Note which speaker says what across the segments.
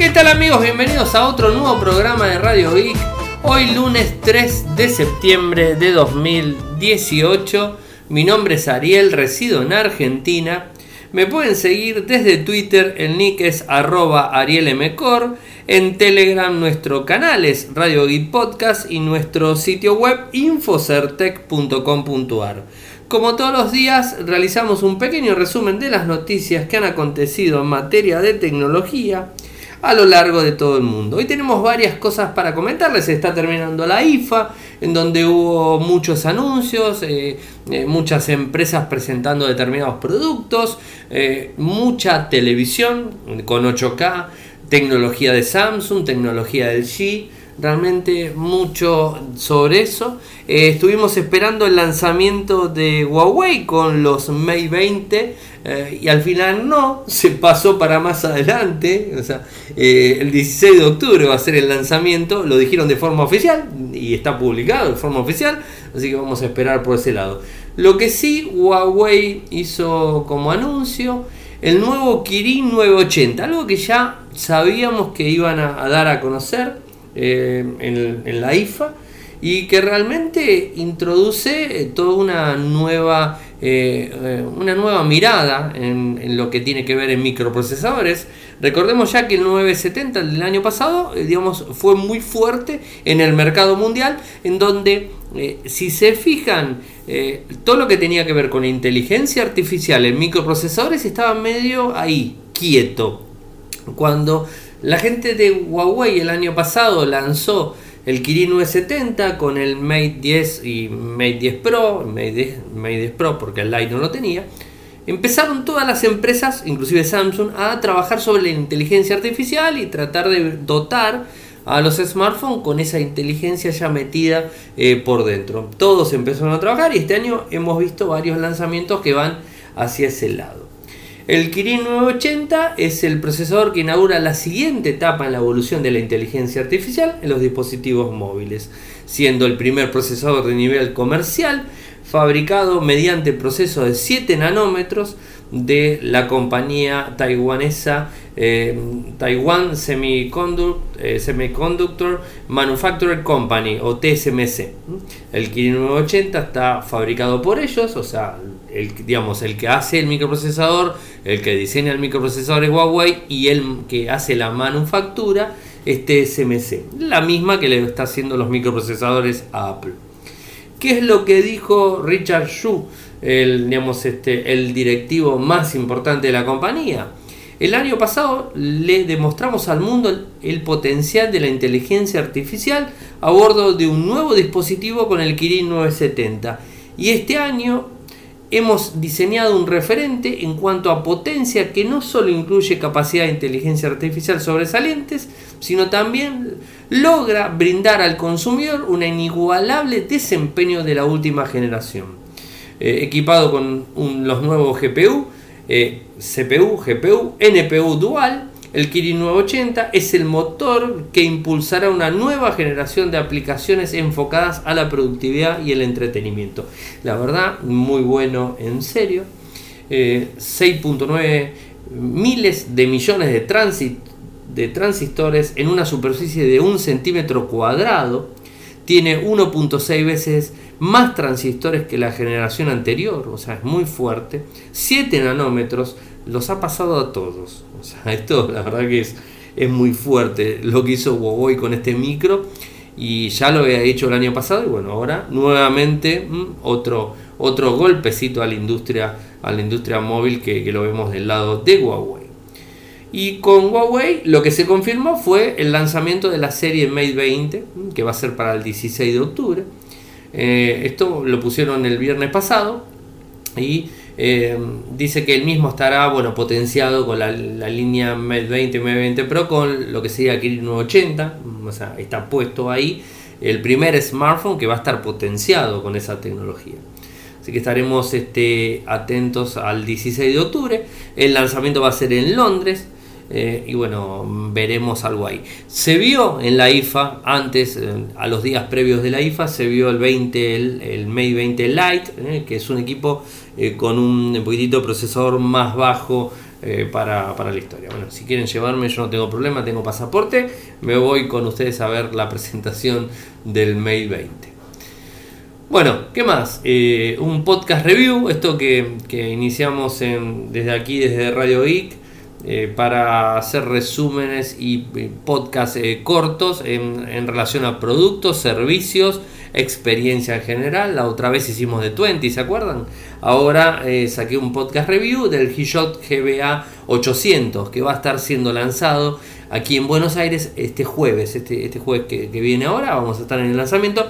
Speaker 1: ¿Qué tal amigos? Bienvenidos a otro nuevo programa de Radio Geek. Hoy lunes 3 de septiembre de 2018. Mi nombre es Ariel, resido en Argentina. Me pueden seguir desde Twitter, el nick es arroba arielmcor. En Telegram nuestro canal es Radio Geek Podcast y nuestro sitio web infocertec.com.ar. Como todos los días, realizamos un pequeño resumen de las noticias que han acontecido en materia de tecnología a lo largo de todo el mundo. Hoy tenemos varias cosas para comentarles. Se está terminando la IFA, en donde hubo muchos anuncios, eh, eh, muchas empresas presentando determinados productos, eh, mucha televisión con 8K, tecnología de Samsung, tecnología del G realmente mucho sobre eso. Eh, estuvimos esperando el lanzamiento de Huawei con los Mate 20 eh, y al final no, se pasó para más adelante. Eh, el 16 de octubre va a ser el lanzamiento, lo dijeron de forma oficial y está publicado de forma oficial, así que vamos a esperar por ese lado. Lo que sí, Huawei hizo como anuncio el nuevo Kirin 980, algo que ya sabíamos que iban a dar a conocer eh, en, la IFA y que realmente introduce eh, toda una nueva, eh, una nueva mirada en, lo que tiene que ver en microprocesadores. Recordemos ya que el 970 del año pasado digamos, fue muy fuerte en el mercado mundial, en donde si se fijan, todo lo que tenía que ver con inteligencia artificial en microprocesadores estaba medio ahí, quieto. Cuando la gente de Huawei el año pasado lanzó el Kirin 970 con el Mate 10 y Mate 10 Pro, Mate 10, Mate 10 Pro porque el Lite no lo tenía. Empezaron todas las empresas, inclusive Samsung, a trabajar sobre la inteligencia artificial y tratar de dotar a los smartphones con esa inteligencia ya metida eh, por dentro. Todos empezaron a trabajar y este año hemos visto varios lanzamientos que van hacia ese lado. El Kirin 980 es el procesador que inaugura la siguiente etapa en la evolución de la inteligencia artificial en los dispositivos móviles, siendo el primer procesador de nivel comercial fabricado mediante proceso de 7 nanómetros de la compañía taiwanesa eh, Taiwan Semiconductor, eh, Semiconductor Manufacturing Company o TSMC. El Kirin 980 está fabricado por ellos, o sea, el, digamos, el que hace el microprocesador, el que diseña el microprocesador es Huawei y el que hace la manufactura es TSMC, la misma que le está haciendo los microprocesadores a Apple. ¿Qué es lo que dijo Richard Xu, el, digamos, este, el directivo más importante de la compañía? El año pasado le demostramos al mundo el, potencial de la inteligencia artificial a bordo de un nuevo dispositivo con el Kirin 970. Y este año hemos diseñado un referente en cuanto a potencia que no solo incluye capacidad de inteligencia artificial sobresalientes, sino también logra brindar al consumidor un inigualable desempeño de la última generación. Eh, equipado con los nuevos GPU, eh, CPU, GPU, NPU dual, el Kirin 980 es el motor que impulsará una nueva generación de aplicaciones enfocadas a la productividad y el entretenimiento. La verdad, muy bueno en serio. 6.9 eh, miles de millones de, de transistores en una superficie de un centímetro cuadrado. Tiene 1.6 veces más transistores que la generación anterior, o sea, es muy fuerte. 7 nanómetros, los ha pasado a todos. O sea, esto la verdad que es, es muy fuerte lo que hizo Huawei con este micro. Y ya lo había hecho el año pasado y bueno, ahora nuevamente mm, otro, otro golpecito a la industria, a la industria móvil que, lo vemos del lado de Huawei. Y con Huawei lo que se confirmó fue el lanzamiento de la serie Mate 20, mm, que va a ser para el 16 de octubre. Eh, esto lo pusieron el viernes pasado y eh, dice que el mismo estará bueno, potenciado con la, línea Mate 20 y Mate 20 Pro con lo que sería Kirin 980, o sea, está puesto ahí el primer smartphone que va a estar potenciado con esa tecnología. Así que estaremos este, atentos al 16 de octubre. El lanzamiento va a ser en Londres. Eh, y bueno, veremos algo ahí. Se vio en la IFA, antes, eh, a los días previos de la IFA, se vio el 20, el, Mate 20 Lite, eh, que es un equipo con un poquitito procesador más bajo para, para, la historia. Bueno, si quieren llevarme, yo no tengo problema, tengo pasaporte, me voy con ustedes a ver la presentación del May 20. Bueno, ¿qué más? Un podcast review, esto que, que iniciamos desde aquí, desde Radio Geek, eh, para hacer resúmenes y podcasts cortos en, en relación a productos, servicios, experiencia en general. La otra vez hicimos de 20, ¿se acuerdan? Ahora eh, saqué un podcast review del Hishot GBA 800 que va a estar siendo lanzado aquí en Buenos Aires este jueves. Este, este jueves que, viene ahora vamos a estar en el lanzamiento.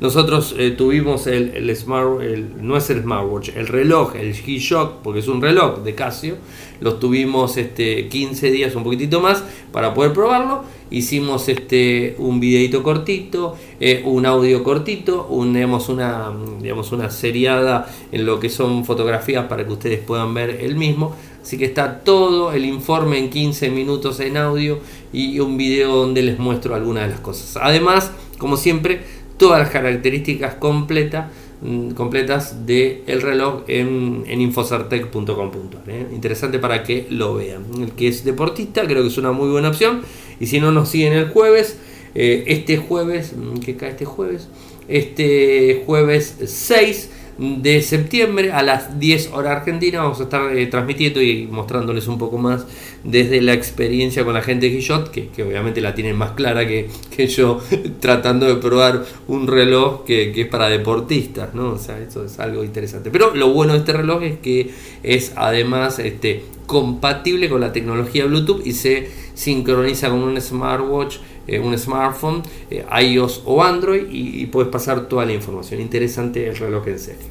Speaker 1: Nosotros eh, tuvimos el, Smart, no es el smartwatch, el reloj, el G-Shock, porque es un reloj de Casio. Los tuvimos este, 15 días, un poquitito más, para poder probarlo hicimos este, un videito cortito, eh, un audio cortito, un, una, digamos, una seriada en lo que son fotografías para que ustedes puedan ver el mismo. Así que está todo el informe en 15 minutos en audio y un video donde les muestro algunas de las cosas. Además, como siempre, todas las características completas Mm, completas del el reloj en, en ¿eh? Interesante para que lo vean. El que es deportista creo que es una muy buena opción. Y si no nos siguen el jueves, eh, este jueves, mm, que cae este jueves, este jueves 6 de septiembre a las 10 horas argentina. Vamos a estar eh, transmitiendo y mostrándoles un poco más desde la experiencia con la gente de Guillot, que, que obviamente la tienen más clara que, que yo, tratando de probar un reloj que, que, es para deportistas, ¿no? O sea, eso es algo interesante. Pero lo bueno de este reloj es que es además este, compatible con la tecnología Bluetooth y se sincroniza con un smartwatch eh, un smartphone, eh, iOS o Android y, puedes pasar toda la información. Interesante el reloj en serio.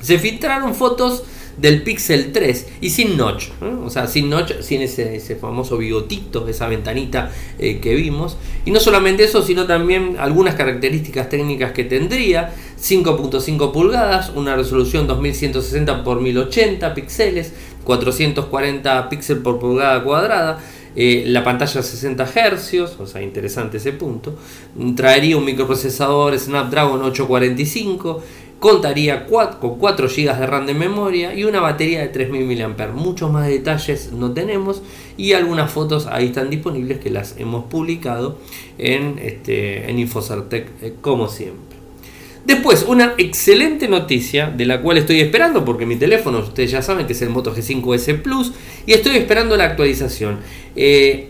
Speaker 1: Se filtraron fotos del Pixel 3 y sin notch, o sea, sin notch, sin ese, famoso bigotito, esa ventanita eh, que vimos. Y no solamente eso, sino también algunas características técnicas que tendría. 5.5 pulgadas, una resolución 2160 x 1080 píxeles, 440 píxeles por pulgada cuadrada, eh, la pantalla 60 Hz, o sea, interesante ese punto. Traería un microprocesador Snapdragon 845. Contaría con 4 GB de RAM de memoria y una batería de 3000 mAh. Muchos más detalles no tenemos y algunas fotos ahí están disponibles que las hemos publicado en, este, en Infocertec eh, como siempre. Después, una excelente noticia de la cual estoy esperando, porque mi teléfono, ustedes ya saben que es el Moto G5S Plus, y estoy esperando la actualización. Eh,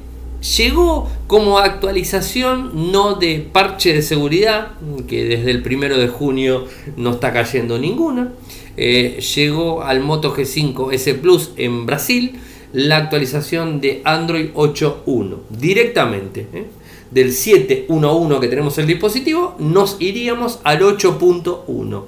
Speaker 1: llegó como actualización no de parche de seguridad, que desde el primero de junio no está cayendo ninguna. Eh, llegó al Moto G5S Plus en Brasil la actualización de Android 8.1 directamente. ¿eh? Del 7.1.1 que tenemos el dispositivo, nos iríamos al 8.1.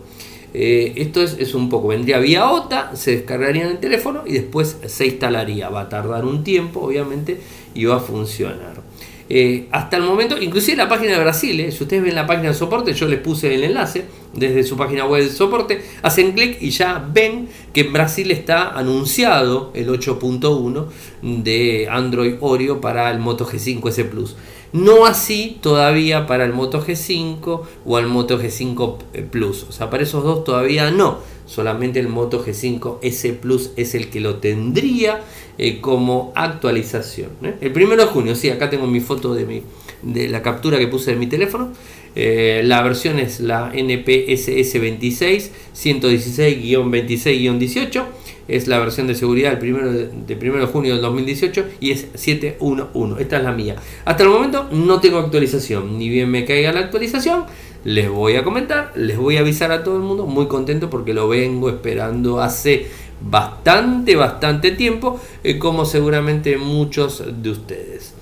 Speaker 1: Eh, esto es, un poco, vendría vía OTA, se descargaría en el teléfono y después se instalaría. Va a tardar un tiempo, obviamente, y va a funcionar. Eh, hasta el momento, inclusive la página de Brasil, eh, si ustedes ven la página de soporte, yo les puse el enlace desde su página web de soporte, hacen clic y ya ven que en Brasil está anunciado el 8.1 de Android Oreo para el Moto G5 S Plus. No así todavía para el Moto G5 o el Moto G5 Plus. O sea, para esos dos todavía no. Solamente el Moto G5 S Plus es el que lo tendría eh, como actualización. ¿eh? El primero de junio, sí, acá tengo mi foto de, mi, de la captura que puse de mi teléfono. Eh, la versión es la NPSS 26 116-26-18 es la versión de seguridad del primero de, de junio del 2018 y es 711. Esta es la mía. Hasta el momento no tengo actualización, ni bien me caiga la actualización, les voy a comentar, les voy a avisar a todo el mundo, muy contento porque lo vengo esperando hace bastante, bastante tiempo, eh, como seguramente muchos de ustedes.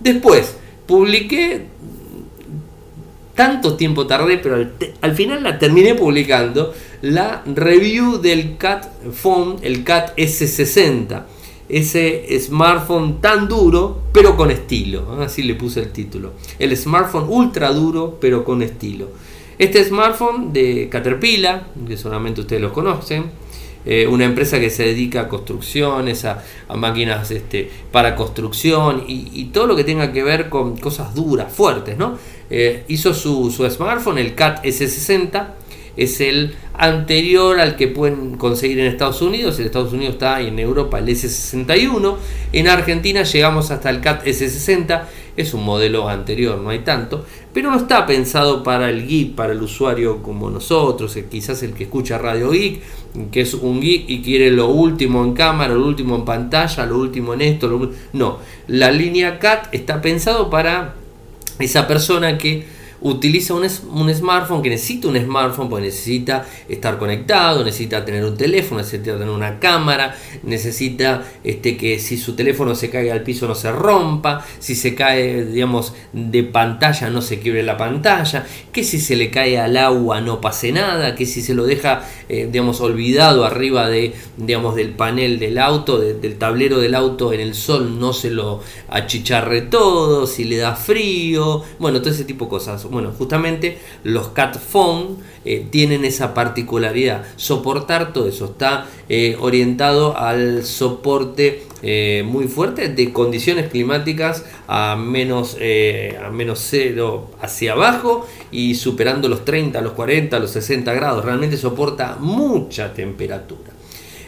Speaker 1: Después, publiqué tanto tiempo tardé, pero al, final la terminé publicando, la review del Cat Phone, el Cat S60. Ese smartphone tan duro, pero con estilo. Así le puse el título. El smartphone ultra duro, pero con estilo. Este smartphone de Caterpillar, que solamente ustedes lo conocen, eh, una empresa que se dedica a construcciones, a, máquinas este, para construcción y, y, todo lo que tenga que ver con cosas duras, fuertes, ¿no? Eh, hizo su, smartphone, el CAT S60, es el anterior al que pueden conseguir en Estados Unidos. En Estados Unidos está en Europa el S61. En Argentina llegamos hasta el CAT S60. Es un modelo anterior, no hay tanto. Pero no está pensado para el geek, para el usuario como nosotros, eh, quizás el que escucha Radio Geek, que es un geek y quiere lo último en cámara, lo último en pantalla, lo último en esto. No, la línea CAT está pensado para esa persona que utiliza un, un, smartphone, que necesita un smartphone, porque necesita estar conectado, necesita tener un teléfono, necesita tener una cámara, necesita este, que si su teléfono se cae al piso no se rompa, si se cae, digamos, de pantalla no se quiebre la pantalla, que si se le cae al agua no pase nada, que si se lo deja, eh, digamos, olvidado arriba de, digamos, del panel del auto, del tablero del auto en el sol no se lo achicharre todo, si le da frío, bueno, todo ese tipo de cosas bueno, justamente los CAT Phone eh, tienen esa particularidad, soportar todo eso, está eh, orientado al soporte eh, muy fuerte de condiciones climáticas a menos, a menos 0 hacia abajo y superando los 30, los 40, los 60 grados, realmente soporta mucha temperatura.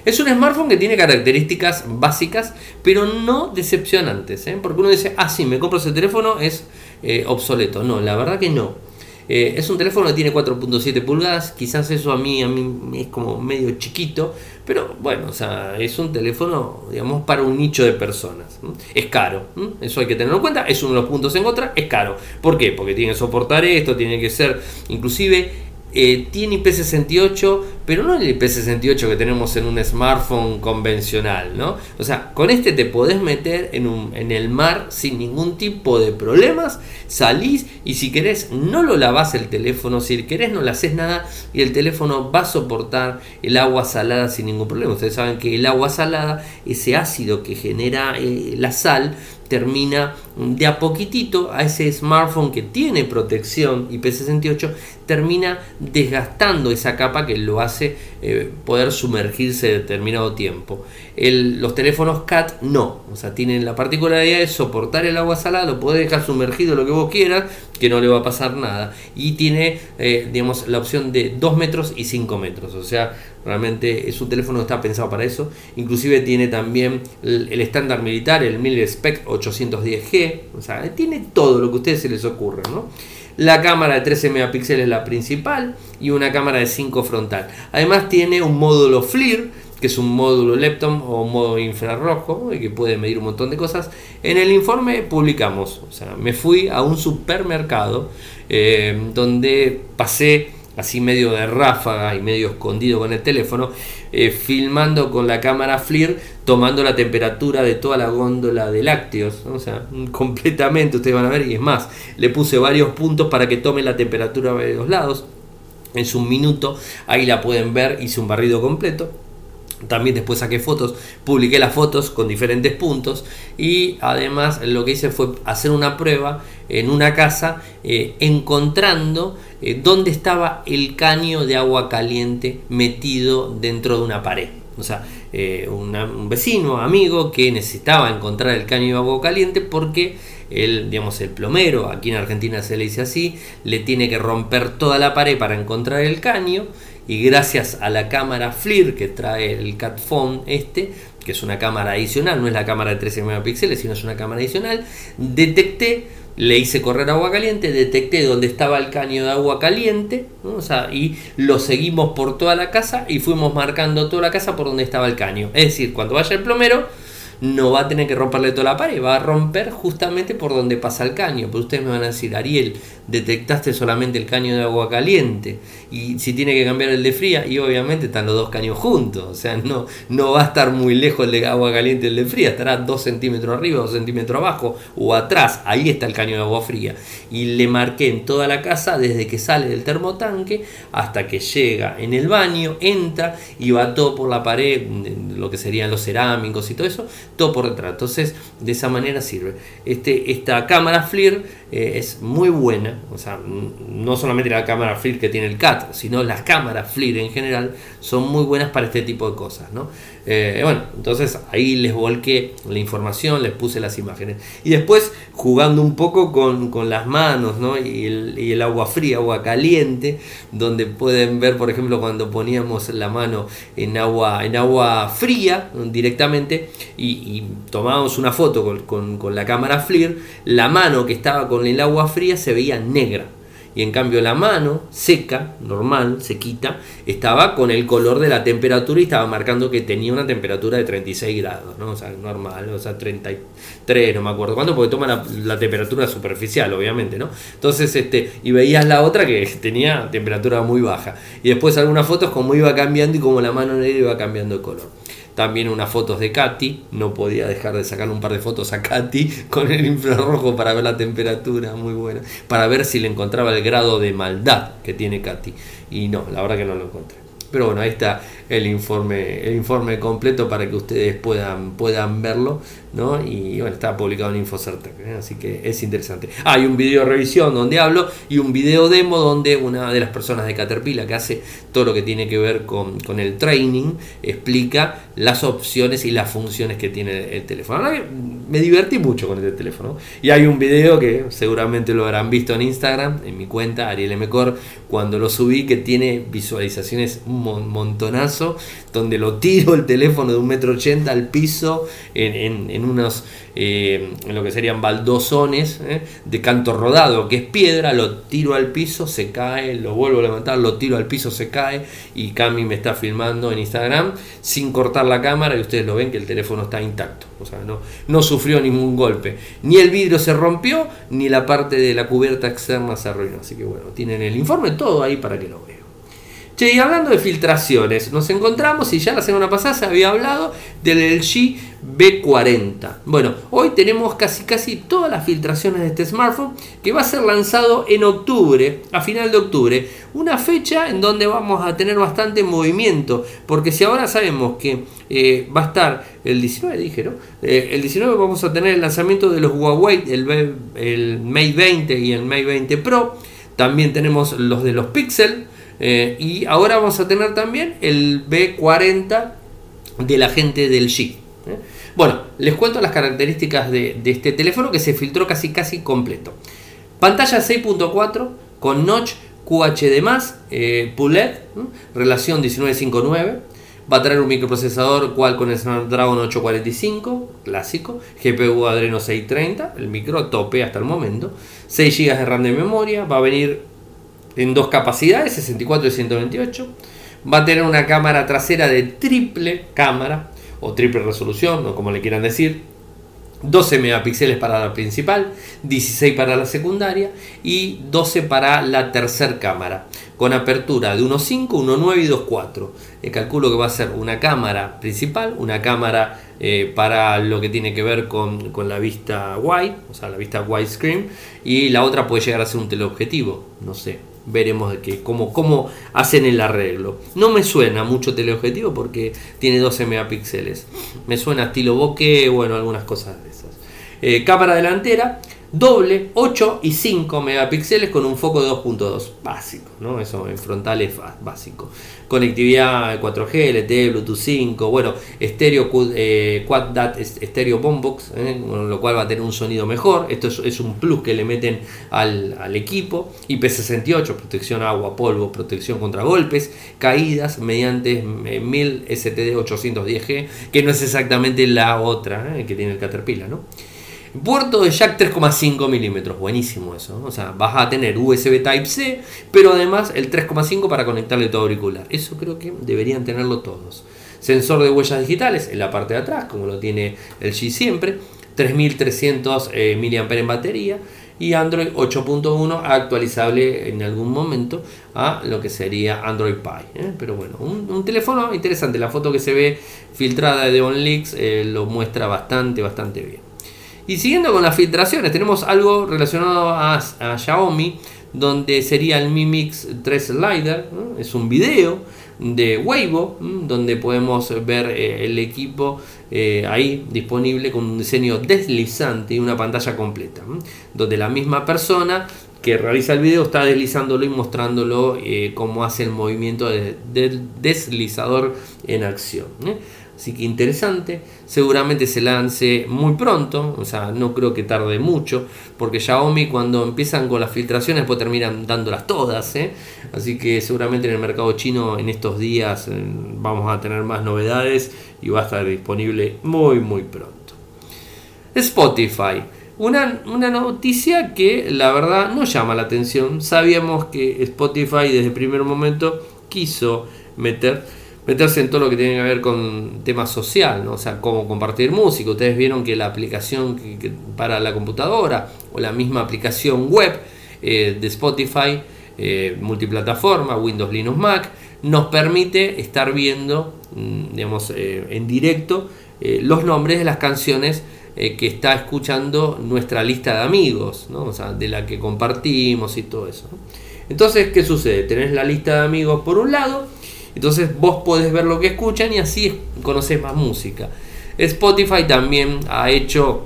Speaker 1: Es un smartphone que tiene características básicas, pero no decepcionantes. Porque uno dice, ah, sí, me compro ese teléfono, es eh, obsoleto. No, la verdad que no. Eh, es un teléfono que tiene 4.7 pulgadas, quizás eso a mí, a mí es como medio chiquito, pero bueno, o sea, es un teléfono, digamos, para un nicho de personas. Es caro, eso hay que tenerlo en cuenta, es uno de los puntos en contra, es caro. ¿Por qué? Porque tiene que soportar esto, tiene que ser, inclusive eh, tiene IP68, pero no el IP68 que tenemos en un smartphone convencional, ¿no? O sea, con este te podés meter en, un, en el mar sin ningún tipo de problemas, salís y si querés no lo lavás el teléfono, si querés no le haces nada y el teléfono va a soportar el agua salada sin ningún problema. Ustedes saben que el agua salada, ese ácido que genera eh, la sal, termina de a poquitito a ese smartphone que tiene protección IP68, termina desgastando esa capa que lo hace eh, poder sumergirse determinado tiempo. los teléfonos CAT no, o sea, tienen la particularidad de soportar el agua salada, lo puedes dejar sumergido lo que vos quieras, que no le va a pasar nada. Y tiene, eh, digamos, la opción de 2 metros y 5 metros, o sea, realmente es un teléfono que está pensado para eso. Inclusive tiene también el estándar militar, el Mil Spec 810G, o sea, tiene todo lo que a ustedes se les ocurra, ¿no? La cámara de 13 megapíxeles es la principal y una cámara de 5 frontal. Además tiene un módulo FLIR, que es un módulo Lepton o un modo infrarrojo que puede medir un montón de cosas. En el informe publicamos, o sea, me fui a un supermercado eh, donde pasé así medio de ráfaga y medio escondido con el teléfono, eh, filmando con la cámara FLIR, tomando la temperatura de toda la góndola de lácteos, o sea, completamente, ustedes van a ver, y es más, le puse varios puntos para que tome la temperatura de los lados, en su minuto, ahí la pueden ver, hice un barrido completo, también después saqué fotos, publiqué las fotos con diferentes puntos y además lo que hice fue hacer una prueba en una casa eh, encontrando eh, dónde estaba el caño de agua caliente metido dentro de una pared. O sea, eh, un vecino, amigo que necesitaba encontrar el caño de agua caliente porque el, digamos, el plomero, aquí en Argentina se le dice así, le tiene que romper toda la pared para encontrar el caño y gracias a la cámara FLIR que trae el CAT Phone este, que es una cámara adicional, no es la cámara de 13 megapíxeles, sino es una cámara adicional, detecté, le hice correr agua caliente, detecté dónde estaba el caño de agua caliente, y lo seguimos por toda la casa y fuimos marcando toda la casa por donde estaba el caño. Es decir, cuando vaya el plomero, no va a tener que romperle toda la pared, va a romper justamente por donde pasa el caño. Pero ustedes me van a decir, Ariel, detectaste solamente el caño de agua caliente y si tiene que cambiar el de fría, y obviamente están los dos caños juntos, o sea, no, no va a estar muy lejos el de agua caliente y el de fría, estará dos centímetros arriba, dos centímetros abajo o atrás, ahí está el caño de agua fría. Y le marqué en toda la casa desde que sale del termotanque hasta que llega en el baño, entra y va todo por la pared, lo que serían los cerámicos y todo eso, por detrás. Entonces, de esa manera sirve. Este, esta cámara FLIR eh, es muy buena, o sea, no solamente la cámara FLIR que tiene el CAT, sino las cámaras FLIR en general son muy buenas para este tipo de cosas. ¿no? Eh, bueno, entonces ahí les volqué la información, les puse las imágenes. Y después jugando un poco con, las manos ¿no? y, el, agua fría, agua caliente, donde pueden ver, por ejemplo, cuando poníamos la mano en agua, en agua fría directamente y, tomábamos una foto con, con la cámara FLIR, la mano que estaba con el agua fría se veía negra y en cambio la mano seca, normal, sequita, estaba con el color de la temperatura y estaba marcando que tenía una temperatura de 36 grados, ¿no? O sea, normal, o sea, 33, no me acuerdo cuánto, porque toma la, temperatura superficial, obviamente, ¿no? Entonces, este, y veías la otra que tenía temperatura muy baja. Y después algunas fotos como iba cambiando y como la mano negra iba cambiando de color también unas fotos de Katy, no podía dejar de sacar un par de fotos a Katy con el infrarrojo para ver la temperatura, muy buena, para ver si le encontraba el grado de maldad que tiene Katy. Y no, la verdad que no lo encontré. Pero bueno, ahí está el informe, el informe completo para que ustedes puedan, puedan verlo, ¿no? Y bueno, está publicado en Infocertec, ¿eh? así que es interesante. Hay un video de revisión donde hablo y un video demo donde una de las personas de Caterpillar que hace todo lo que tiene que ver con, el training explica las opciones y las funciones que tiene el teléfono. me divertí mucho con este teléfono. Y hay un video que seguramente lo habrán visto en Instagram, en mi cuenta, Ariel Mcor, cuando lo subí, que tiene visualizaciones un montonazo donde lo tiro el teléfono de un metro ochenta al piso en, unos, eh, en lo que serían baldosones eh, de canto rodado, que es piedra, lo tiro al piso, se cae, lo vuelvo a levantar, lo tiro al piso, se cae, y Cami me está filmando en Instagram sin cortar la cámara y ustedes lo ven que el teléfono está intacto, o sea, no, no sufrió ningún golpe, ni el vidrio se rompió, ni la parte de la cubierta externa se arruinó, así que bueno, tienen el informe todo ahí para que lo vean y hablando de filtraciones, nos encontramos y ya la semana pasada se había hablado del LG B40. Bueno, hoy tenemos casi casi todas las filtraciones de este smartphone que va a ser lanzado en octubre, a final de octubre, una fecha en donde vamos a tener bastante movimiento, porque si ahora sabemos que eh, va a estar el 19, dije, ¿no? Eh, el 19 vamos a tener el lanzamiento de los Huawei, el, el Mate 20 y el Mate 20 Pro, también tenemos los de los Pixel, eh, y ahora vamos a tener también el B40 de la gente del G. ¿eh? Bueno, les cuento las características de, este teléfono que se filtró casi casi completo. Pantalla 6.4 con notch QHD+, eh, PULED, relación 1959. Va a traer un microprocesador cual con el Snapdragon 845, clásico, GPU Adreno 630, el micro tope hasta el momento, 6 GB de RAM de memoria, va a venir en dos capacidades, 64 y 128. Va a tener una cámara trasera de triple cámara o triple resolución, o como le quieran decir. 12 megapíxeles para la principal, 16 para la secundaria y 12 para la tercer cámara, con apertura de 1.5, 1.9 y 2.4. Eh, calculo que va a ser una cámara principal, una cámara eh, para lo que tiene que ver con, con, la vista wide, o sea, la vista widescreen, y la otra puede llegar a ser un teleobjetivo, no sé, veremos de qué, cómo, cómo hacen el arreglo. No me suena mucho teleobjetivo porque tiene 12 megapíxeles. Me suena estilo bokeh, bueno, algunas cosas de esas. Eh, cámara delantera, doble, 8 y 5 megapíxeles con un foco de 2.2, básico, ¿no? Eso en frontal es básico. Conectividad 4G, LTE, Bluetooth 5, bueno, estéreo eh, Quad estéreo boombox, ¿eh? lo cual va a tener un sonido mejor. Esto es, un plus que le meten al, al, equipo. IP68, protección agua, polvo, protección contra golpes, caídas mediante 1000 STD 810G, que no es exactamente la otra ¿eh? que tiene el Caterpillar, ¿no? Puerto de jack 3,5 milímetros, buenísimo eso. O sea, vas a tener USB Type-C, pero además el 3,5 para conectarle todo auricular. Eso creo que deberían tenerlo todos. Sensor de huellas digitales en la parte de atrás, como lo tiene el G siempre. 3300 eh, mAh en batería. Y Android 8.1 actualizable en algún momento a lo que sería Android Pie. ¿eh? Pero bueno, un, teléfono interesante. La foto que se ve filtrada de OnLeaks eh, lo muestra bastante, bastante bien. Y siguiendo con las filtraciones, tenemos algo relacionado a, Xiaomi, donde sería el Mi Mix 3 Slider. Es un video de Weibo, donde podemos ver eh, el equipo eh, ahí disponible con un diseño deslizante y una pantalla completa, donde la misma persona que realiza el video está deslizándolo y mostrándolo eh, cómo hace el movimiento del deslizador en acción. Así que interesante, seguramente se lance muy pronto, o sea, no creo que tarde mucho, porque Xiaomi cuando empiezan con las filtraciones pues terminan dándolas todas, ¿eh? así que seguramente en el mercado chino en estos días eh, vamos a tener más novedades y va a estar disponible muy muy pronto. Spotify. Una, una, noticia que la verdad no llama la atención. Sabíamos que Spotify desde el primer momento quiso meter meterse en todo lo que tiene que ver con temas social, ¿no? o sea, cómo compartir música. Ustedes vieron que la aplicación para la computadora o la misma aplicación web eh, de Spotify, eh, multiplataforma, Windows, Linux, Mac, nos permite estar viendo, mm, digamos, eh, en directo los nombres de las canciones que está escuchando nuestra lista de amigos, ¿no? o sea, de la que compartimos y todo eso. Entonces, ¿qué sucede? Tenés la lista de amigos por un lado, entonces vos podés ver lo que escuchan y así conoces más música. Spotify también ha hecho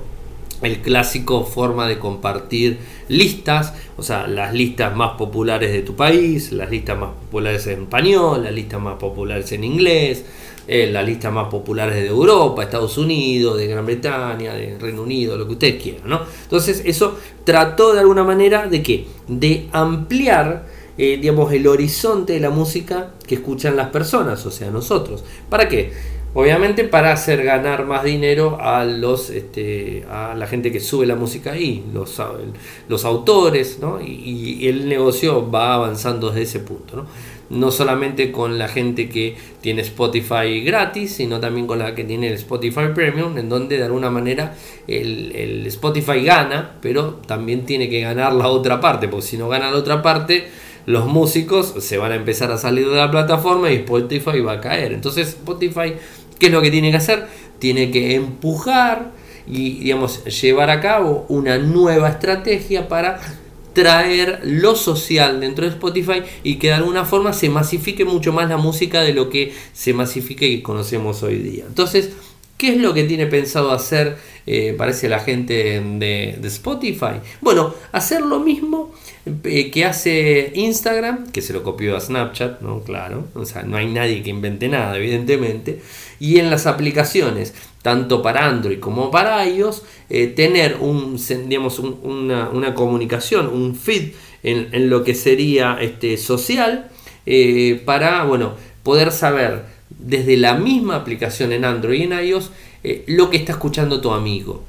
Speaker 1: el clásico forma de compartir listas, o sea, las listas más populares de tu país, las listas más populares en español, las listas más populares en inglés, eh, las listas más populares de Europa, Estados Unidos, de Gran Bretaña, de Reino Unido, lo que ustedes quieran, ¿no? Entonces eso trató de alguna manera de qué? De ampliar eh, digamos, el horizonte de la música que escuchan las personas, o sea, nosotros. ¿Para qué? Obviamente para hacer ganar más dinero a los este, a la gente que sube la música ahí, los, los autores, ¿no? Y, el negocio va avanzando desde ese punto, ¿no? No solamente con la gente que tiene Spotify gratis, sino también con la que tiene el Spotify Premium, en donde de alguna manera el, el Spotify gana, pero también tiene que ganar la otra parte, porque si no gana la otra parte, los músicos se van a empezar a salir de la plataforma y Spotify va a caer. Entonces Spotify, ¿qué es lo que tiene que hacer? Tiene que empujar y digamos, llevar a cabo una nueva estrategia para traer lo social dentro de Spotify y que de alguna forma se masifique mucho más la música de lo que se masifique y conocemos hoy día. Entonces, ¿qué es lo que tiene pensado hacer, eh, parece la gente de, de Spotify? Bueno, hacer lo mismo eh, que hace Instagram, que se lo copió a Snapchat, ¿no? Claro, o sea, no hay nadie que invente nada, evidentemente. Y en las aplicaciones, tanto para Android como para iOS, eh, tener un, digamos, una, comunicación, un feed en, lo que sería este, social, eh, para, bueno, poder saber desde la misma aplicación en Android y en iOS lo que está escuchando tu amigo.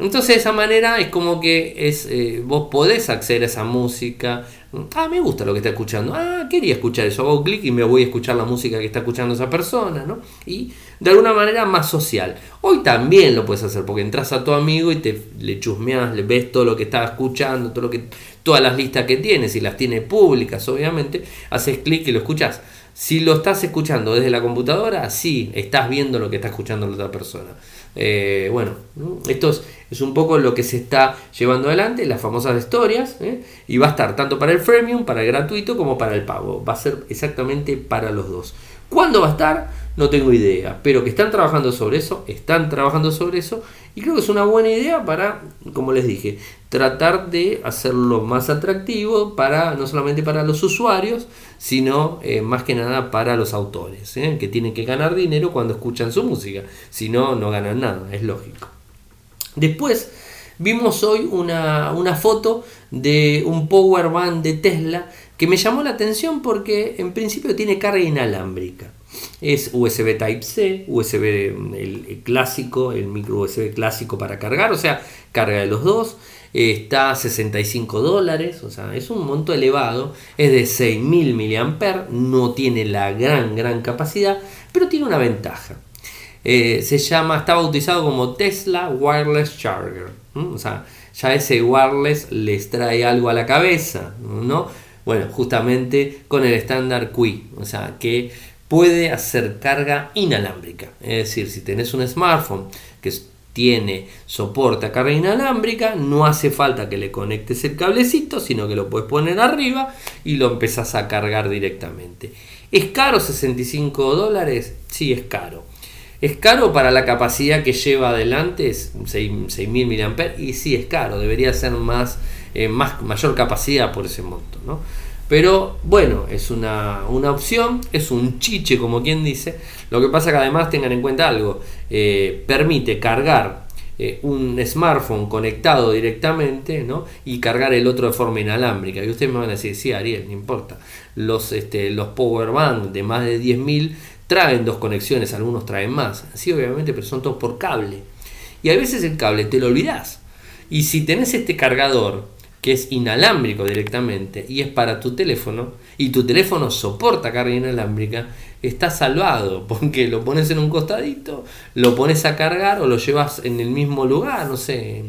Speaker 1: Entonces de esa manera es como que es, eh, vos podés acceder a esa música. Ah, me gusta lo que está escuchando. Ah, quería escuchar eso. Hago clic y me voy a escuchar la música que está escuchando esa persona, ¿no? Y de alguna manera más social. Hoy también lo puedes hacer porque entras a tu amigo y te le chusmeas, le ves todo lo que está escuchando, todo lo que, todas las listas que tienes y las tiene públicas, obviamente. Haces clic y lo escuchas. Si lo estás escuchando desde la computadora, sí, estás viendo lo que está escuchando la otra persona. Eh, bueno, esto es, un poco lo que se está llevando adelante, las famosas historias, ¿eh? y va a estar tanto para el freemium, para el gratuito, como para el pago. Va a ser exactamente para los dos. ¿Cuándo va a estar? No tengo idea, pero que están trabajando sobre eso, están trabajando sobre eso y creo que es una buena idea para, como les dije, tratar de hacerlo más atractivo para no solamente para los usuarios, sino eh, más que nada para los autores, ¿eh? que tienen que ganar dinero cuando escuchan su música, si no, no ganan nada, es lógico. Después vimos hoy una, una foto de un power band de Tesla que me llamó la atención porque en principio tiene carga inalámbrica. Es USB Type-C, USB el, clásico, el micro USB clásico para cargar, o sea, carga de los dos. Está a 65 dólares, o sea, es un monto elevado. Es de 6000 mAh, no tiene la gran, gran capacidad, pero tiene una ventaja. Eh, se llama, está bautizado como Tesla Wireless Charger. O sea, ya ese wireless les trae algo a la cabeza, ¿no? Bueno, justamente con el estándar QI, o sea, que puede hacer carga inalámbrica. Es decir, si tenés un smartphone que tiene soporte a carga inalámbrica, no hace falta que le conectes el cablecito, sino que lo puedes poner arriba y lo empezás a cargar directamente. ¿Es caro 65 dólares? Sí, es caro. ¿Es caro para la capacidad que lleva adelante? 6.000 mAh y sí es caro, debería ser más, eh, más, mayor capacidad por ese monto. ¿no? Pero bueno, es una, opción, es un chiche como quien dice. Lo que pasa que además tengan en cuenta algo, eh, permite cargar eh, un smartphone conectado directamente ¿no? y cargar el otro de forma inalámbrica. Y ustedes me van a decir, sí, Ariel, no importa. Los, este, los power bank de más de 10.000 traen dos conexiones, algunos traen más. Sí, obviamente, pero son todos por cable. Y a veces el cable te lo olvidas. Y si tenés este cargador que es inalámbrico directamente y es para tu teléfono y tu teléfono soporta carga inalámbrica, está salvado porque lo pones en un costadito, lo pones a cargar o lo llevas en el mismo lugar, no sé,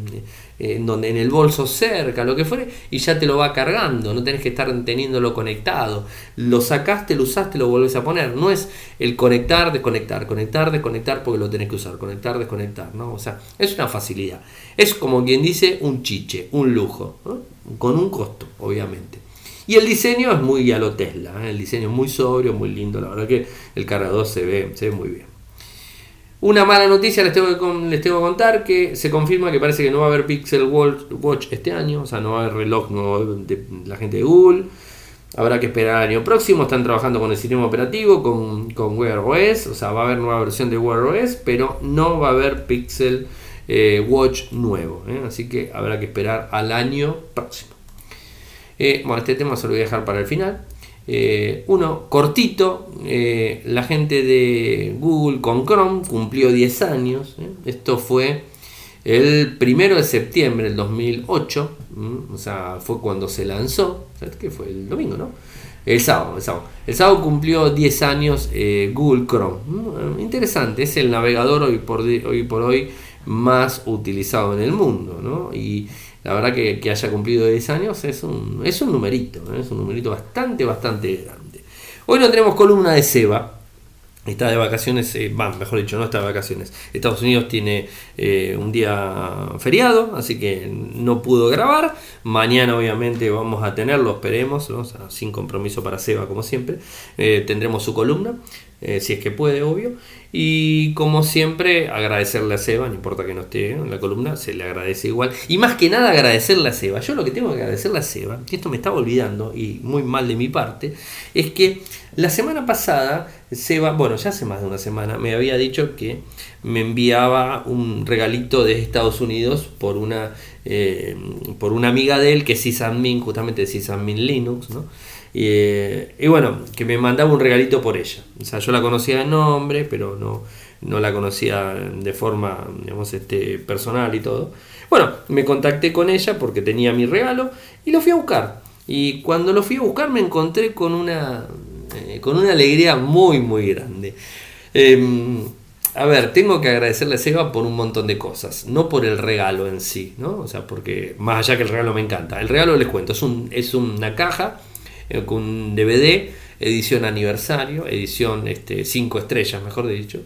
Speaker 1: en, donde en el bolso cerca, lo que fuere, y ya te lo va cargando, no tenés que estar teniéndolo conectado. Lo sacaste, lo usaste, lo volvés a poner. No es el conectar, desconectar, conectar, desconectar porque lo tenés que usar, conectar, desconectar, ¿no? O sea, es una facilidad. Es como quien dice un chiche, un lujo, con un costo, obviamente. Y el diseño es muy a lo Tesla, ¿eh? el diseño es muy sobrio, muy lindo, la verdad que el cargador se ve, se ve muy bien. Una mala noticia les tengo, que, les tengo que contar que se confirma que parece que no va a haber Pixel Watch este año, o sea, no va a haber reloj nuevo de la gente de Google. Habrá que esperar el año próximo. Están trabajando con el sistema operativo, con, con Wear OS. O sea, va a haber nueva versión de Wear OS, pero no va a haber Pixel eh, Watch nuevo. ¿eh? Así que habrá que esperar al año próximo. Eh, bueno, este tema se lo voy a dejar para el final. Eh, uno, cortito, eh, la gente de Google con Chrome cumplió 10 años. Esto fue el primero de septiembre del 2008. o sea, fue cuando se lanzó. ¿Sabes qué fue? El domingo, ¿no? El sábado, el sábado. El sábado cumplió 10 años Google Chrome. interesante, es el navegador hoy por, hoy por hoy más utilizado en el mundo. ¿no? Y la verdad que, haya cumplido 10 años es un, es un numerito, ¿eh? es un numerito bastante, bastante grande. Hoy no tenemos columna de Seba, está de vacaciones, eh, mejor dicho, no está de vacaciones. Estados Unidos tiene eh, un día feriado, así que no pudo grabar. Mañana obviamente vamos a tenerlo, esperemos, sin compromiso para Seba como siempre. tendremos su columna. Eh, si es que puede, obvio. Y como siempre, agradecerle a Seba, no importa que no esté en la columna, se le agradece igual. Y más que nada agradecerle a Seba. Yo lo que tengo que agradecerle a Seba, que esto me estaba olvidando y muy mal de mi parte, es que la semana pasada, Seba, bueno, ya hace más de una semana, me había dicho que me enviaba un regalito de Estados Unidos por una, eh, por una amiga de él que es sysadmin, justamente de sysadmin Linux, ¿no? Y, bueno, que me mandaba un regalito por ella. O sea, yo la conocía de nombre, pero no, no la conocía de forma, digamos, este, personal y todo. Bueno, me contacté con ella porque tenía mi regalo y lo fui a buscar. Y cuando lo fui a buscar me encontré con una, eh, con una alegría muy, muy grande. Em, a ver, tengo que agradecerle a Seba por un montón de cosas, no por el regalo en sí, ¿no? O sea, porque más allá que el regalo me encanta. El regalo les cuento, es, un, es una caja eh, con un DVD, edición aniversario, edición 5 este, estrellas, mejor dicho,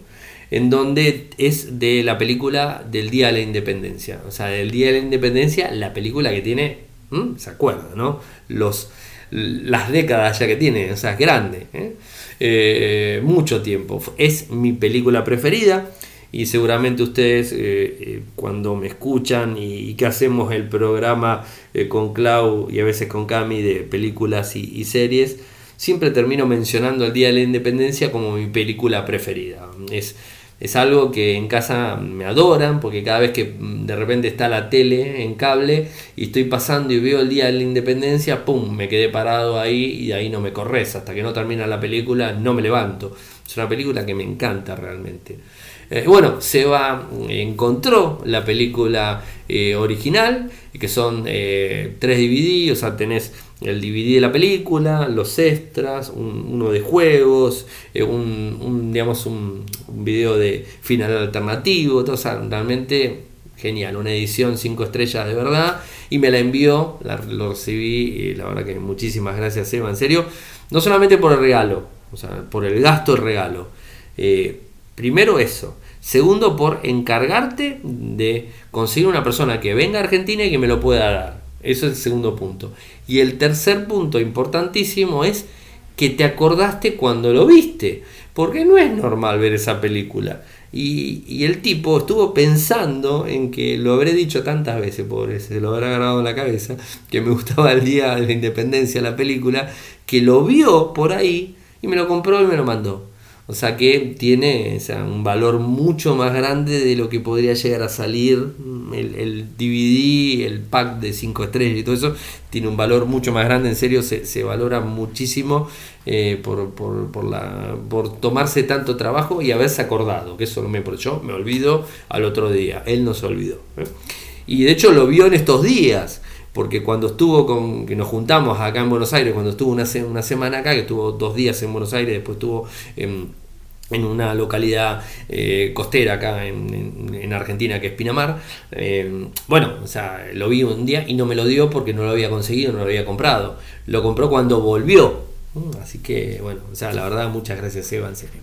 Speaker 1: en donde es de la película del Día de la Independencia. O sea, del Día de la Independencia, la película que tiene, ¿se acuerda, no? Los, las décadas ya que tiene, o es grande, ¿eh? Eh, mucho tiempo. Es mi película preferida y seguramente ustedes eh, eh, cuando me escuchan y, que hacemos el programa eh, con Clau y a veces con Cami de películas y, series, siempre termino mencionando el Día de la Independencia como mi película preferida. Es, es algo que en casa me adoran porque cada vez que mm, de repente está la tele en cable y estoy pasando y veo el Día de la Independencia, ¡pum! Me quedé parado ahí y ahí no me corres. Hasta que no termina la película no me levanto. Es una película que me encanta realmente. Eh, bueno, Seba encontró la película eh, original, que son eh, tres DVD, o sea, tenés el DVD de la película, los extras, uno de juegos, un, digamos, un, video de final alternativo, todo, realmente genial, una edición 5 estrellas de verdad, y me la envió, lo recibí, y la verdad que muchísimas gracias Seba, en serio, no solamente por el regalo, o sea, por el gasto del regalo, Primero eso. Segundo, por encargarte de conseguir una persona que venga a Argentina y que me lo pueda dar. Eso es el segundo punto. Y el tercer punto importantísimo es que te acordaste cuando lo viste. Porque no es normal ver esa película. Y, el tipo estuvo pensando en que lo habré dicho tantas veces, pobre, se lo habrá grabado en la cabeza, que me gustaba el día de la independencia la película, que lo vio por ahí y me lo compró y me lo mandó. O sea que tiene un valor mucho más grande de lo que podría llegar a salir el, DVD, el pack de 5 estrellas y todo eso. Tiene un valor mucho más grande, en serio se, se valora muchísimo eh, por, por, por, la, por tomarse tanto trabajo y haberse acordado. Que eso no me yo me olvido al otro día, él no se olvidó. ¿eh? Y de hecho lo vio en estos días porque cuando estuvo con, que nos juntamos acá en Buenos Aires, cuando estuvo una, semana acá, que estuvo dos días en Buenos Aires, después estuvo en, una localidad eh, costera acá en, Argentina que es Pinamar. Eh, bueno, o sea, lo vi un día y no me lo dio porque no lo había conseguido, no lo había comprado. Lo compró cuando volvió. Así que, bueno, o sea, la verdad, muchas gracias, Eva, en.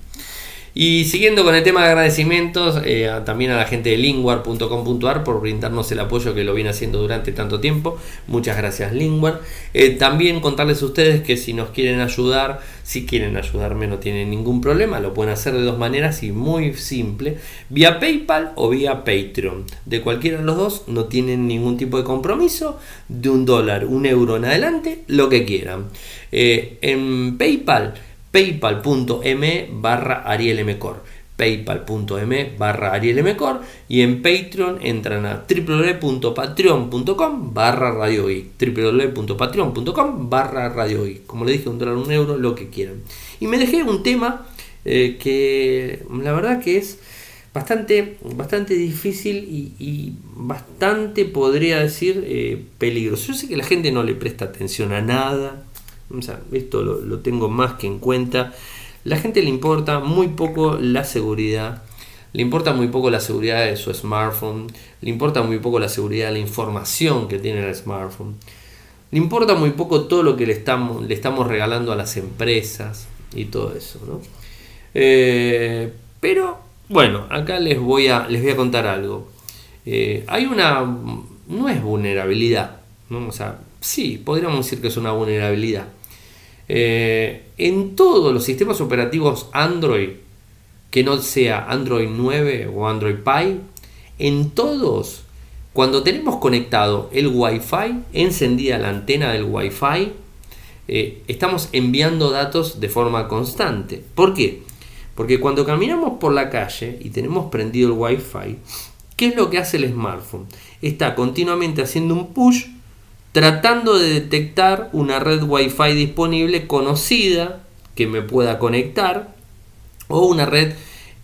Speaker 1: Y siguiendo con el tema de agradecimientos, eh, también a la gente de linguar.com.ar por brindarnos el apoyo que lo viene haciendo durante tanto tiempo. Muchas gracias, Linguar. Eh, también contarles a ustedes que si nos quieren ayudar, si quieren ayudarme, no tienen ningún problema. Lo pueden hacer de dos maneras y muy simple: vía PayPal o vía Patreon. De cualquiera de los dos, no tienen ningún tipo de compromiso. De un dólar, un euro en adelante, lo que quieran. Eh, en PayPal paypal.me barra arielmcor paypal.me barra arielmcor y en Patreon entran a www.patreon.com barra radio www.patreon.com barra radio como le dije un dólar un euro lo que quieran. Y me dejé un tema eh, que la verdad que es bastante bastante difícil y, bastante podría decir eh, peligroso. Yo sé que la gente no le presta atención a nada esto lo, tengo más que en cuenta. La gente le importa muy poco la seguridad, le importa muy poco la seguridad de su smartphone, le importa muy poco la seguridad de la información que tiene el smartphone, le importa muy poco todo lo que le estamos, regalando a las empresas y todo eso. Eh, pero bueno, acá les voy a, les voy a contar algo. Eh, hay una, no es vulnerabilidad, ¿no? o sea, sí, podríamos decir que es una vulnerabilidad eh, en todos los sistemas operativos Android, que no sea Android 9 o Android Pie, en todos, cuando tenemos conectado el Wi-Fi, encendida la antena del Wi-Fi, eh, estamos enviando datos de forma constante. ¿Por qué? Porque cuando caminamos por la calle y tenemos prendido el Wi-Fi, ¿qué es lo que hace el smartphone? Está continuamente haciendo un push tratando de detectar una red Wi-Fi disponible conocida que me pueda conectar o una red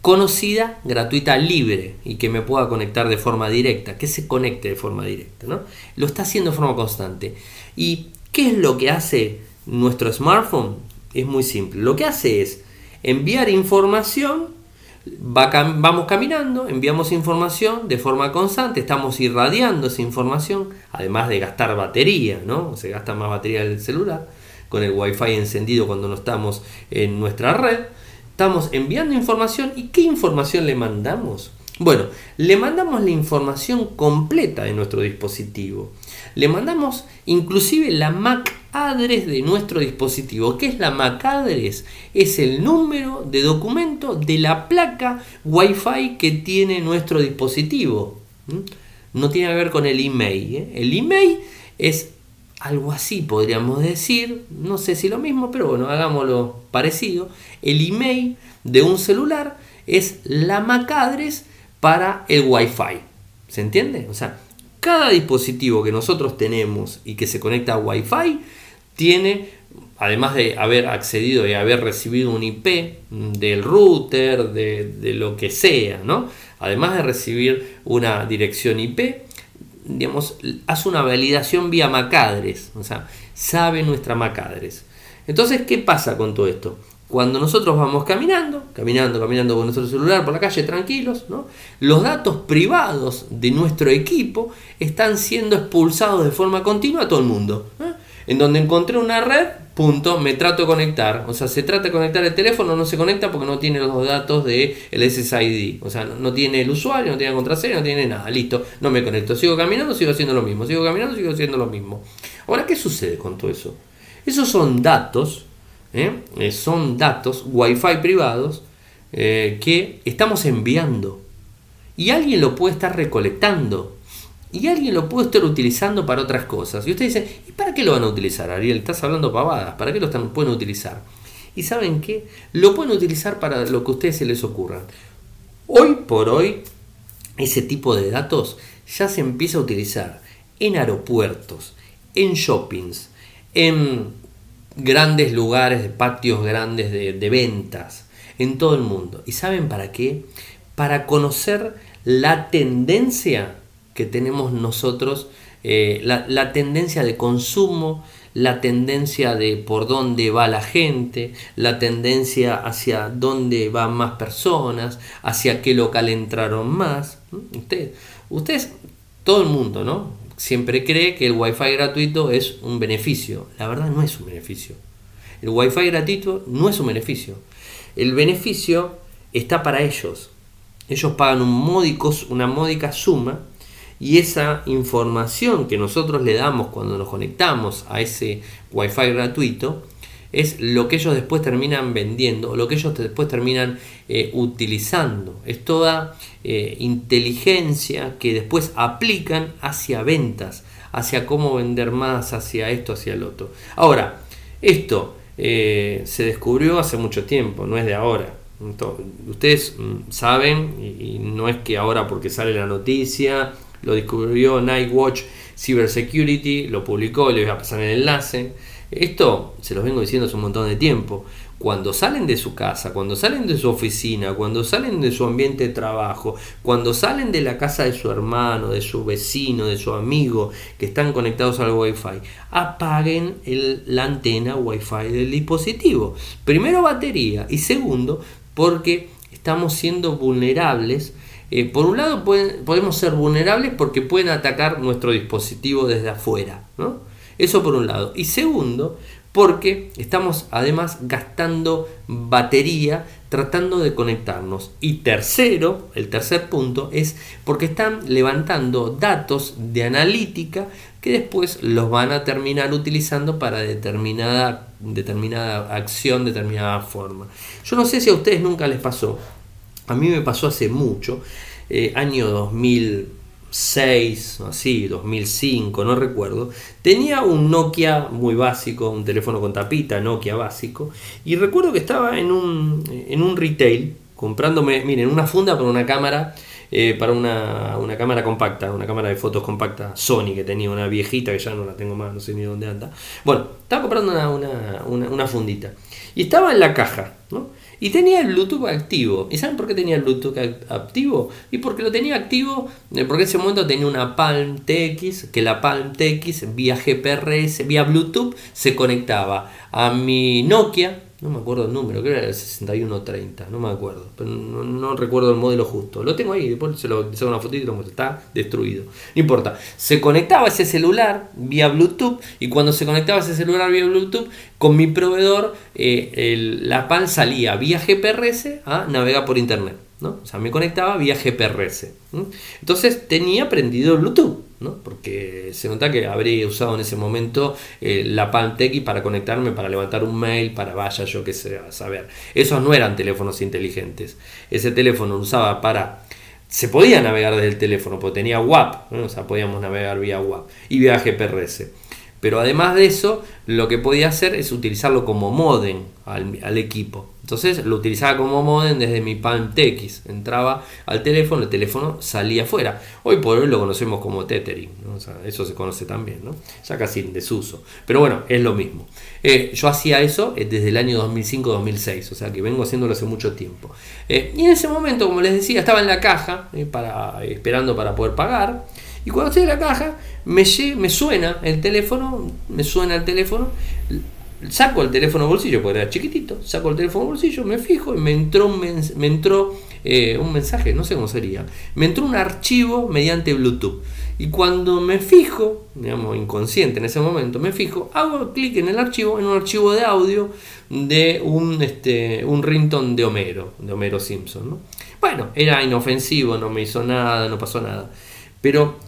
Speaker 1: conocida, gratuita, libre y que me pueda conectar de forma directa, que se conecte de forma directa. ¿no? Lo está haciendo de forma constante. ¿Y qué es lo que hace nuestro smartphone? Es muy simple. Lo que hace es enviar información vamos caminando, enviamos información de forma constante, estamos irradiando esa información, además de gastar batería, ¿no? Se gasta más batería del celular con el wifi encendido cuando no estamos en nuestra red. Estamos enviando información y ¿qué información le mandamos? Bueno, le mandamos la información completa de nuestro dispositivo. Le mandamos inclusive la MAC address de nuestro dispositivo. ¿Qué es la MAC address? Es el número de documento de la placa Wi-Fi que tiene nuestro dispositivo. ¿Mm? No tiene que ver con el email. ¿eh? El email es algo así, podríamos decir. No sé si lo mismo, pero bueno, hagámoslo parecido. El email de un celular es la MAC address para el Wi-Fi. ¿Se entiende? O sea, cada dispositivo que nosotros tenemos y que se conecta a Wi-Fi tiene, además de haber accedido y haber recibido un IP del router, de, lo que sea, ¿no? Además de recibir una dirección IP, digamos, hace una validación vía MAC address, o sea, sabe nuestra MAC address. Entonces, ¿qué pasa con todo esto? Cuando nosotros vamos caminando, caminando, caminando con nuestro celular por la calle tranquilos, los datos privados de nuestro equipo están siendo expulsados de forma continua a todo el mundo. ¿eh? En donde encontré una red, punto, me trato de conectar. O sea, se trata de conectar el teléfono, no se conecta porque no tiene los datos del el SSID. O sea, no, tiene el usuario, no tiene la contraseña, no tiene nada. Listo, no me conecto. Sigo caminando, sigo haciendo lo mismo. Sigo caminando, sigo haciendo lo mismo. Ahora, ¿qué sucede con todo eso? Esos son datos ¿eh? Eh, son datos Wi-Fi privados eh, que estamos enviando y alguien lo puede estar recolectando y alguien lo puede estar utilizando para otras cosas. Y ustedes dicen, ¿y para qué lo van a utilizar, Ariel? Estás hablando pavadas, ¿para qué lo están, pueden utilizar? Y saben qué? Lo pueden utilizar para lo que a ustedes se les ocurra. Hoy por hoy, ese tipo de datos ya se empieza a utilizar en aeropuertos, en shoppings, en grandes lugares, de patios grandes de, ventas, en todo el mundo. ¿Y saben para qué? Para conocer la tendencia que tenemos nosotros, eh, la, tendencia de consumo, la tendencia de por dónde va la gente, la tendencia hacia dónde van más personas, hacia qué local entraron más. Ustedes, ustedes, todo el mundo, ¿no? Siempre cree que el wifi gratuito es un beneficio. La verdad no es un beneficio. El wifi gratuito no es un beneficio. El beneficio está para ellos. Ellos pagan un una módica suma y esa información que nosotros le damos cuando nos conectamos a ese wifi gratuito es lo que ellos después terminan vendiendo, lo que ellos después terminan eh, utilizando. Es toda eh, inteligencia que después aplican hacia ventas, hacia cómo vender más, hacia esto, hacia el otro. Ahora, esto eh, se descubrió hace mucho tiempo, no es de ahora. ustedes mm, saben, y no es que ahora porque sale la noticia lo descubrió Nightwatch Cybersecurity, lo publicó, le voy a pasar el enlace. Esto se los vengo diciendo hace un montón de tiempo. Cuando salen de su casa, cuando salen de su oficina, cuando salen de su ambiente de trabajo, cuando salen de la casa de su hermano, de su vecino, de su amigo, que están conectados al Wi-Fi, apaguen la antena Wi-Fi del dispositivo. Primero batería y segundo porque estamos siendo vulnerables eh, por un lado podemos ser vulnerables porque pueden atacar nuestro dispositivo desde afuera. Eso por un lado. Y segundo, porque estamos además gastando batería tratando de conectarnos. Y tercero, el tercer punto es porque están levantando datos de analítica que después los van a terminar utilizando para determinada, determinada acción, determinada forma. Yo no sé si a ustedes nunca les pasó, a mí me pasó hace mucho, eh, año 2006, así, 2005, no recuerdo. Tenía un Nokia muy básico, un teléfono con tapita, Nokia básico. Y recuerdo que estaba en un, en un retail comprándome, miren, una funda para una cámara. Eh, para una, una, cámara compacta, una cámara de fotos compacta Sony que tenía una viejita que ya no la tengo más, no sé ni dónde anda. Bueno, estaba comprando una, una, una fundita y estaba en la caja, ¿no? Y tenía el Bluetooth activo. ¿Y saben por qué tenía el Bluetooth activo? Y porque lo tenía activo, eh, porque en ese momento tenía una Palm TX, que la Palm TX vía GPRS, vía Bluetooth, se conectaba a mi Nokia, no me acuerdo el número, creo que era el 6130, no me acuerdo, pero no, recuerdo el modelo justo. Lo tengo ahí, después se lo hago una fotito y está destruido. No importa. Se conectaba ese celular vía Bluetooth y cuando se conectaba ese celular vía Bluetooth, con mi proveedor, eh, la PAL salía vía GPRS a navegar por internet. ¿No? O sea, me conectaba vía GPRS. Entonces tenía prendido Bluetooth. Porque se nota que habría usado en ese momento eh, la Palm Tech para conectarme, para levantar un mail, para vaya yo que sé, a saber. Esos no eran teléfonos inteligentes. Ese teléfono usaba para... Se podía navegar desde el teléfono, porque tenía WAP, o sea, podíamos navegar vía WAP y vía GPRS. Pero además de eso, lo que podía hacer es utilizarlo como modem al, equipo. Entonces lo utilizaba como modem desde mi Palm TX. Entraba al teléfono, el teléfono salía afuera. Hoy por hoy lo conocemos como tethering. eso se conoce también, ¿no? ya casi en desuso. Pero bueno, es lo mismo. Eh, yo hacía eso eh, desde el año 2005-2006, o sea que vengo haciéndolo hace mucho tiempo. Eh, y en ese momento, como les decía, estaba en la caja para, esperando para poder pagar. Y cuando estoy en la caja, me, me suena el teléfono, me suena el teléfono, saco el teléfono bolsillo, porque era chiquitito, saco el teléfono bolsillo, me fijo y me entró, un, me entró eh, un mensaje, no sé cómo sería, me entró un archivo mediante Bluetooth. Y cuando me fijo, digamos inconsciente en ese momento, me fijo, hago clic en el archivo, en un archivo de audio de un, este, un rington de Homero, de Homero Simpson. Bueno, era inofensivo, no me hizo nada, no pasó nada. Pero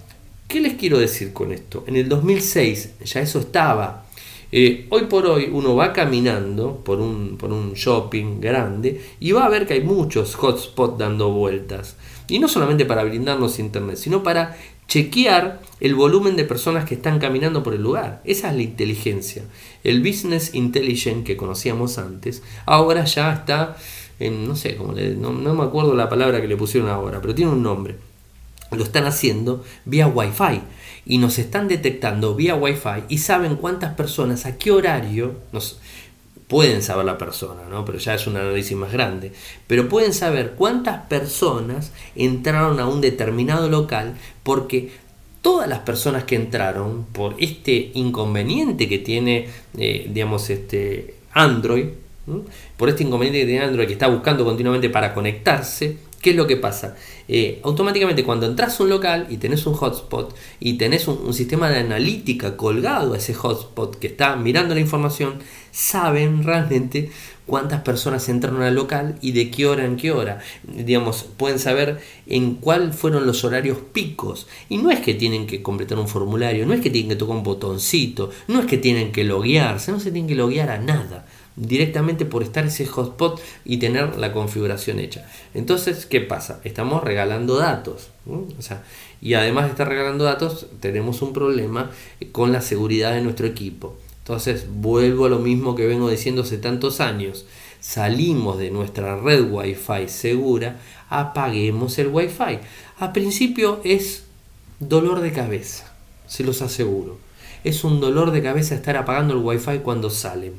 Speaker 1: ¿Qué les quiero decir con esto? En el 2006 ya eso estaba. Eh, hoy por hoy uno va caminando por un, por un shopping grande y va a ver que hay muchos hotspots dando vueltas. Y no solamente para brindarnos internet, sino para chequear el volumen de personas que están caminando por el lugar. Esa es la inteligencia. El business intelligent que conocíamos antes, ahora ya está no sé, no, no me acuerdo la palabra que le pusieron ahora, pero tiene un nombre. Lo están haciendo vía Wi-Fi y nos están detectando vía Wi-Fi y saben cuántas personas, a qué horario, nos, pueden saber la persona, ¿no? pero ya es un análisis más grande, pero pueden saber cuántas personas entraron a un determinado local porque todas las personas que entraron por este inconveniente que tiene, eh, digamos, este Android, por este inconveniente que tiene Android que está buscando continuamente para conectarse, ¿qué es lo que pasa? Eh, automáticamente cuando entras a un local y tenés un hotspot y tenés un, sistema de analítica colgado a ese hotspot que está mirando la información, saben realmente cuántas personas entraron al local y de qué hora en qué hora. Digamos, pueden saber en cuál fueron los horarios picos. Y no es que tienen que completar un formulario, no es que tienen que tocar un botoncito, no es que tienen que loguearse, no se tienen que loguear a nada directamente por estar ese hotspot y tener la configuración hecha. Entonces, ¿qué pasa? Estamos regalando datos. y además de estar regalando datos, tenemos un problema con la seguridad de nuestro equipo. Entonces, vuelvo a lo mismo que vengo diciendo hace tantos años. Salimos de nuestra red Wi-Fi segura, apaguemos el Wi-Fi. A principio es dolor de cabeza, se los aseguro. Es un dolor de cabeza estar apagando el Wi-Fi cuando salen.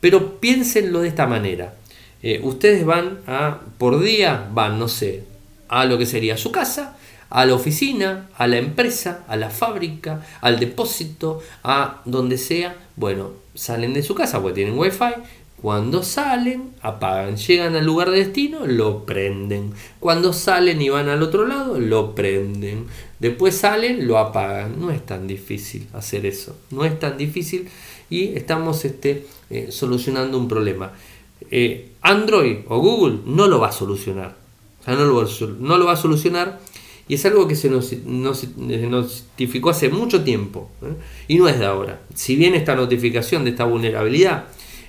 Speaker 1: Pero piénsenlo de esta manera. Eh, ustedes van a, por día, van, no sé, a lo que sería su casa, a la oficina, a la empresa, a la fábrica, al depósito, a donde sea. Bueno, salen de su casa porque tienen wifi. Cuando salen, apagan. Llegan al lugar de destino, lo prenden. Cuando salen y van al otro lado, lo prenden. Después salen, lo apagan. No es tan difícil hacer eso. No es tan difícil y estamos este, eh, solucionando un problema. Eh, Android o Google no lo va a solucionar. no lo, va a solucionar y es algo que se nos, notificó hace mucho tiempo ¿eh? y no es de ahora. Si bien esta notificación de esta vulnerabilidad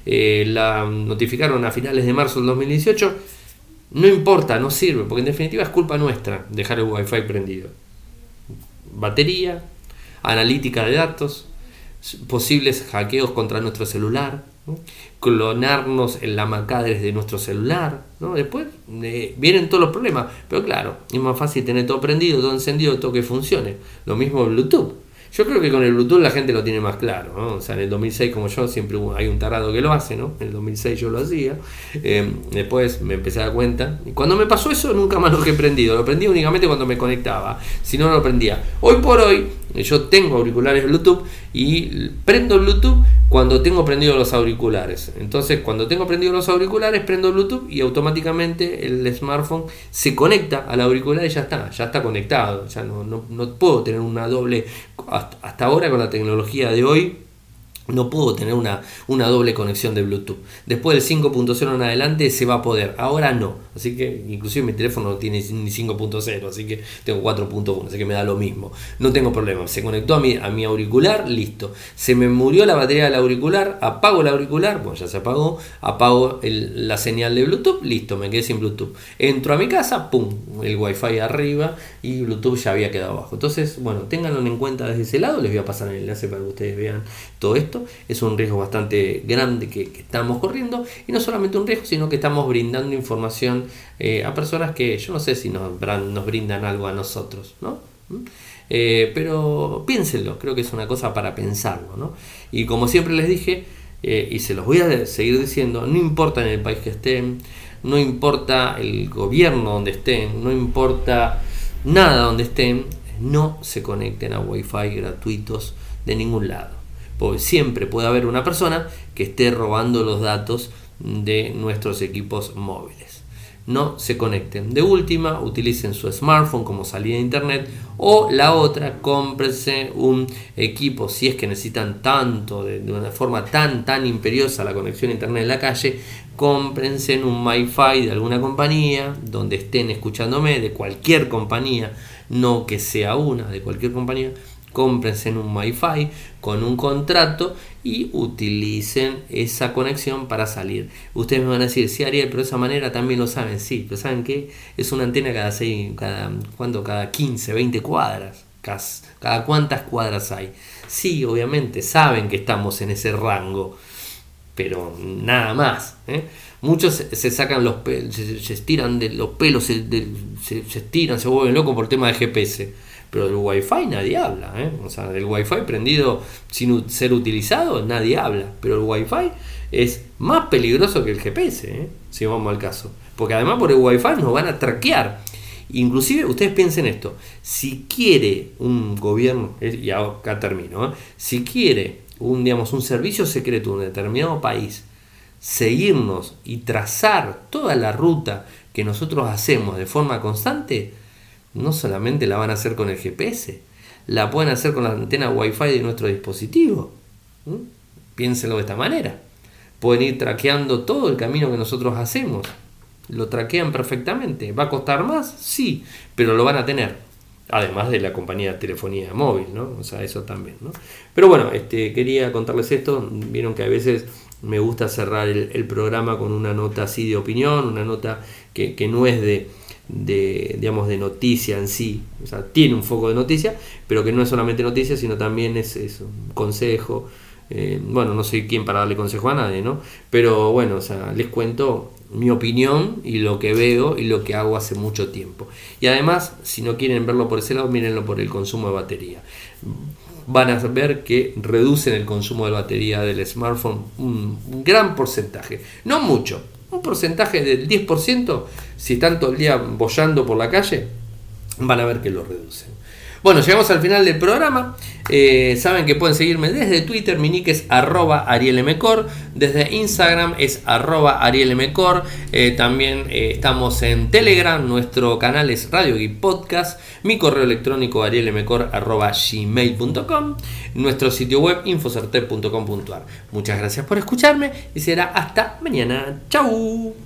Speaker 1: la notificaron a finales de marzo del 2018, no importa, no sirve, porque en definitiva es culpa nuestra dejar el Wi-Fi prendido. Batería, analítica de datos, posibles hackeos contra nuestro celular, clonarnos en la MAC de nuestro celular, ¿no? después eh, vienen todos los problemas, pero claro, es más fácil tener todo prendido, todo encendido, todo que funcione. Lo mismo Bluetooth. Yo creo que con el Bluetooth la gente lo tiene más claro, ¿no? O sea, en el 2006 como yo siempre hay un tarado que lo hace, ¿no? En el 2006 yo lo hacía. Eh, después me empecé a dar cuenta. Cuando me pasó eso nunca más lo he prendido. Lo prendí únicamente cuando me conectaba. Si no lo prendía. Hoy por hoy yo tengo auriculares Bluetooth y prendo Bluetooth cuando tengo prendido los auriculares. Entonces, cuando tengo prendido los auriculares, prendo Bluetooth y automáticamente el smartphone se conecta al auricular y ya está, ya está conectado. Ya no, no, puedo tener una doble. hasta ahora con la tecnología de hoy, no puedo tener una, una, doble conexión de Bluetooth. Después del 5.0 en adelante se va a poder. Ahora no. Así que inclusive mi teléfono no tiene ni 5.0, así que tengo 4.1, así que me da lo mismo. No tengo problema. Se conectó a mi, a mi auricular, listo. Se me murió la batería del auricular, apago el auricular, bueno ya se apagó, apago la señal de Bluetooth, listo, me quedé sin Bluetooth. Entro a mi casa, pum, el wifi arriba y Bluetooth ya había quedado abajo. Entonces, bueno, ténganlo en cuenta desde ese lado, les voy a pasar el enlace para que ustedes vean todo esto es un riesgo bastante grande que, estamos corriendo y no solamente un riesgo, sino que estamos brindando información eh, a personas que yo no sé si nos, brindan algo a nosotros, ¿no? ¿Mm? Eh, pero piénsenlo, creo que es una cosa para pensarlo, ¿no? Y como siempre les dije, eh, y se los voy a seguir diciendo, no importa en el país que estén, no importa el gobierno donde estén, no importa nada donde estén, no se conecten a wifi gratuitos de ningún lado siempre puede haber una persona que esté robando los datos de nuestros equipos móviles. No se conecten. De última, utilicen su smartphone como salida de internet o la otra, cómprense un equipo si es que necesitan tanto, de, una forma tan tan imperiosa la conexión a internet en la calle, cómprense un MiFi de alguna compañía donde estén escuchándome, de cualquier compañía, no que sea una, de cualquier compañía, cómprense en un Wi-Fi con un contrato y utilicen esa conexión para salir. Ustedes me van a decir, sí, Ariel, pero de esa manera también lo saben. Sí, pero ¿saben qué? Es una antena cada, seis, cada, ¿cuánto? cada 15, 20 cuadras. Cada, cada cuántas cuadras hay. Sí, obviamente, saben que estamos en ese rango, pero nada más. ¿eh? Muchos se sacan los pelos, se, estiran de los pelos, se, se, se, estiran, se vuelven locos por tema de GPS. Pero del Wi-Fi nadie habla. ¿eh? O sea, del Wi-Fi prendido sin ser utilizado nadie habla. Pero el Wi-Fi es más peligroso que el GPS, ¿eh? si vamos al caso. Porque además por el Wi-Fi nos van a traquear. Inclusive ustedes piensen esto, si quiere un gobierno, y acá termino, ¿eh? si quiere un, digamos, un servicio secreto de un determinado país seguirnos y trazar toda la ruta que nosotros hacemos de forma constante, no solamente la van a hacer con el GPS, la pueden hacer con la antena Wi-Fi de nuestro dispositivo. Piénsenlo de esta manera. Pueden ir traqueando todo el camino que nosotros hacemos. Lo traquean perfectamente. ¿Va a costar más? Sí, pero lo van a tener. Además de la compañía de telefonía móvil, ¿no? O sea, eso también, ¿no? Pero bueno, este, quería contarles esto. Vieron que a veces me gusta cerrar el, programa con una nota así de opinión, una nota que, no es de, de, digamos, de noticia en sí, o sea, tiene un foco de noticia, pero que no es solamente noticia, sino también es, un consejo. Eh, bueno, no soy quien para darle consejo a nadie, ¿no? Pero bueno, o sea, les cuento mi opinión y lo que veo y lo que hago hace mucho tiempo. Y además, si no quieren verlo por ese lado, mírenlo por el consumo de batería. Van a ver que reducen el consumo de batería del smartphone un, gran porcentaje. No mucho, un porcentaje del 10%. Si están todo el día bollando por la calle, van a ver que lo reducen. Bueno, llegamos al final del programa. Eh, saben que pueden seguirme desde Twitter, mi nick es arroba arielmcor, desde Instagram es arroba arielmcor, eh, también eh, estamos en Telegram, nuestro canal es Radio Geek Podcast, mi correo electrónico arielmcor arroba gmail.com, nuestro sitio web infocerte.com.ar. Muchas gracias por escucharme y será hasta mañana. Chau.